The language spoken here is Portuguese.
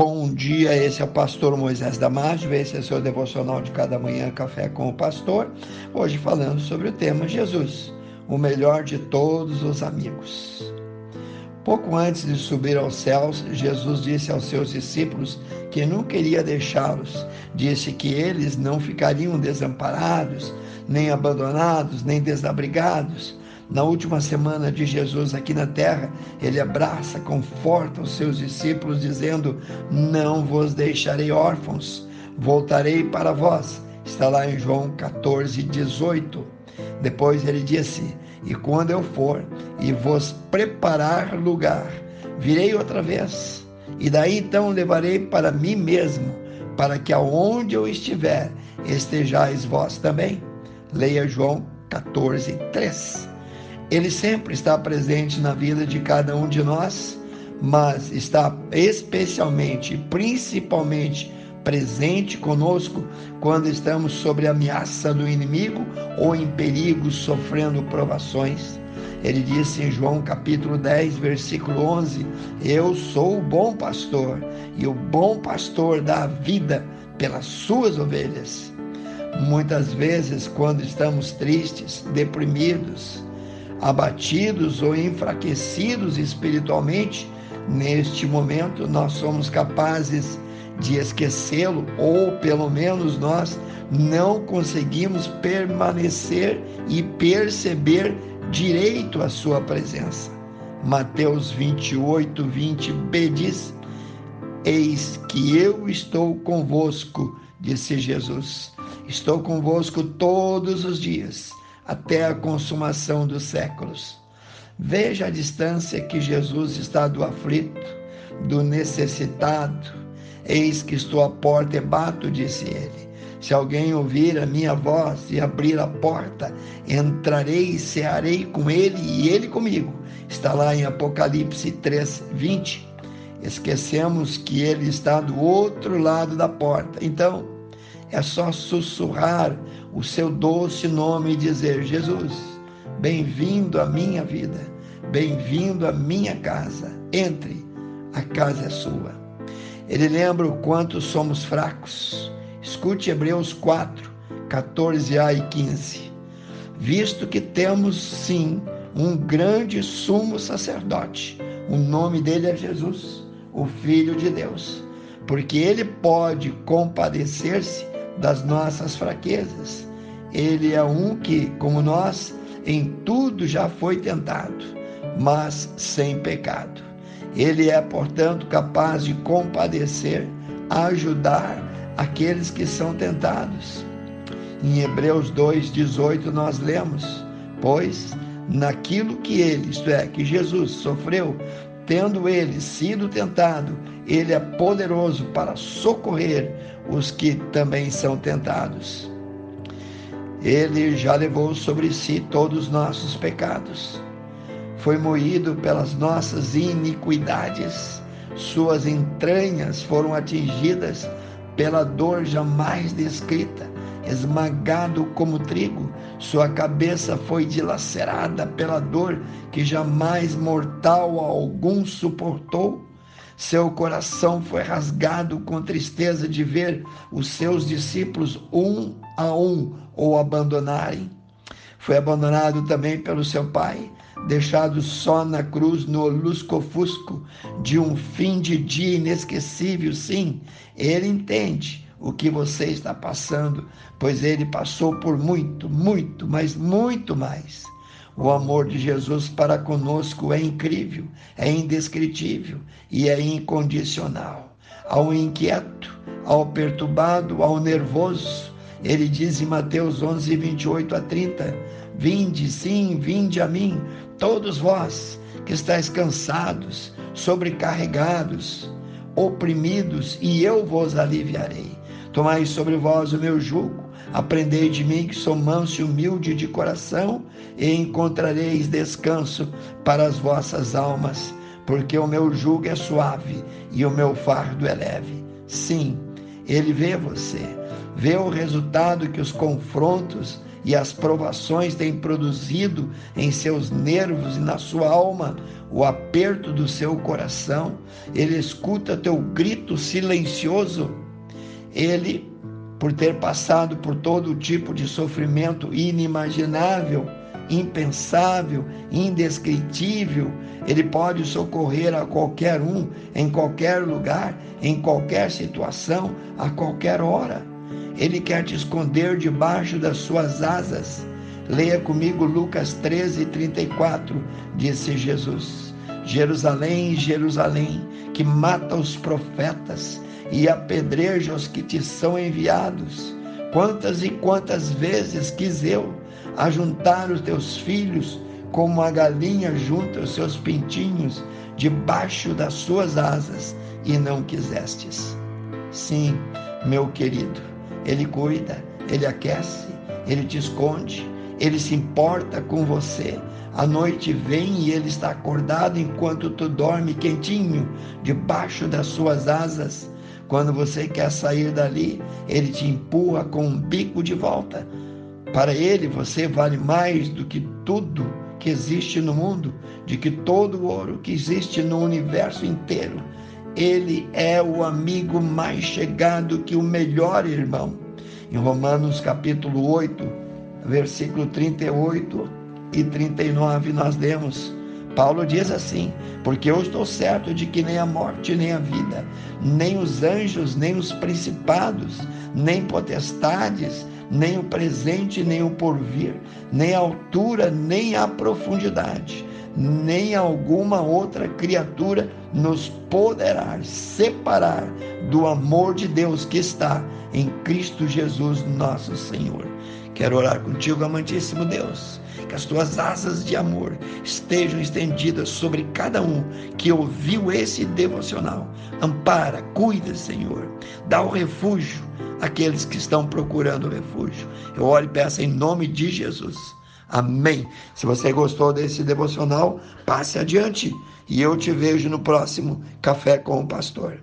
Bom dia, esse é o pastor Moisés Damásio, esse é o seu devocional de cada manhã, Café com o Pastor. Hoje falando sobre o tema Jesus, o melhor de todos os amigos. Pouco antes de subir aos céus, Jesus disse aos seus discípulos que não queria deixá-los. Disse que eles não ficariam desamparados, nem abandonados, nem desabrigados na última semana de Jesus aqui na terra, ele abraça, conforta os seus discípulos, dizendo: Não vos deixarei órfãos, voltarei para vós. Está lá em João 14, 18. Depois ele disse: E quando eu for e vos preparar lugar, virei outra vez, e daí então levarei para mim mesmo, para que aonde eu estiver, estejais vós também. Leia João 14, 3. Ele sempre está presente na vida de cada um de nós, mas está especialmente, principalmente presente conosco quando estamos sob ameaça do inimigo ou em perigo, sofrendo provações. Ele disse em João capítulo 10, versículo 11: Eu sou o bom pastor, e o bom pastor dá vida pelas suas ovelhas. Muitas vezes, quando estamos tristes, deprimidos, abatidos ou enfraquecidos espiritualmente, neste momento nós somos capazes de esquecê-lo, ou pelo menos nós não conseguimos permanecer e perceber direito a sua presença. Mateus 28, 20b diz: Eis que eu estou convosco, disse Jesus. Estou convosco todos os dias até a consumação dos séculos. Veja a distância que Jesus está do aflito, do necessitado. Eis que estou à porta e bato, disse ele. Se alguém ouvir a minha voz e abrir a porta, entrarei e cearei com ele e ele comigo. Está lá em Apocalipse 3, 20. Esquecemos que ele está do outro lado da porta. Então, é só sussurrar o seu doce nome e dizer: Jesus, bem-vindo à minha vida, bem-vindo à minha casa. Entre, a casa é sua. Ele lembra o quanto somos fracos. Escute Hebreus 4, 14a e 15. Visto que temos sim um grande sumo sacerdote, o nome dele é Jesus, o Filho de Deus, porque ele pode compadecer-se das nossas fraquezas. Ele é um que, como nós, em tudo já foi tentado, mas sem pecado. Ele é, portanto, capaz de compadecer, ajudar aqueles que são tentados. Em Hebreus 2,18 nós lemos: Pois naquilo que ele, isto é, que Jesus sofreu, tendo ele sido tentado, ele é poderoso para socorrer os que também são tentados. Ele já levou sobre si todos os nossos pecados. Foi moído pelas nossas iniquidades. Suas entranhas foram atingidas pela dor jamais descrita esmagado como trigo, sua cabeça foi dilacerada pela dor que jamais mortal algum suportou. Seu coração foi rasgado com tristeza de ver os seus discípulos um a um o abandonarem. Foi abandonado também pelo seu pai, deixado só na cruz no lusco-fusco de um fim de dia inesquecível. Sim, ele entende o que você está passando, pois ele passou por muito, muito, mas muito mais. O amor de Jesus para conosco é incrível, é indescritível e é incondicional. Ao inquieto, ao perturbado, ao nervoso, ele diz em Mateus 11, 28 a 30: Vinde, sim, vinde a mim, todos vós que estáis cansados, sobrecarregados, oprimidos, e eu vos aliviarei. Tomai sobre vós o meu jugo, aprendei de mim que sou manso e humilde de coração, e encontrareis descanso para as vossas almas, porque o meu jugo é suave e o meu fardo é leve. Sim, ele vê você, vê o resultado que os confrontos e as provações têm produzido em seus nervos e na sua alma o aperto do seu coração, ele escuta teu grito silencioso, ele, por ter passado por todo tipo de sofrimento inimaginável, impensável, indescritível, ele pode socorrer a qualquer um, em qualquer lugar, em qualquer situação, a qualquer hora. Ele quer te esconder debaixo das suas asas. Leia comigo Lucas 13, 34, disse Jesus. Jerusalém, Jerusalém, que mata os profetas e apedreja os que te são enviados. Quantas e quantas vezes quis eu ajuntar os teus filhos como a galinha junta os seus pintinhos debaixo das suas asas e não quisestes. Sim, meu querido, ele cuida, ele aquece, ele te esconde, ele se importa com você. A noite vem e ele está acordado enquanto tu dorme quentinho debaixo das suas asas. Quando você quer sair dali, ele te empurra com um bico de volta. Para ele, você vale mais do que tudo que existe no mundo, de que todo o ouro que existe no universo inteiro. Ele é o amigo mais chegado que o melhor irmão. Em Romanos capítulo 8, versículo 38 e 39, nós lemos Paulo diz assim: Porque eu estou certo de que nem a morte, nem a vida, nem os anjos, nem os principados, nem potestades, nem o presente, nem o porvir, nem a altura, nem a profundidade, nem alguma outra criatura nos poderá separar do amor de Deus que está em Cristo Jesus, nosso Senhor. Quero orar contigo, amantíssimo Deus, que as tuas asas de amor estejam estendidas sobre cada um que ouviu esse devocional. Ampara, cuida, Senhor, dá o refúgio àqueles que estão procurando refúgio. Eu oro e peço em nome de Jesus. Amém. Se você gostou desse devocional, passe adiante e eu te vejo no próximo Café com o Pastor.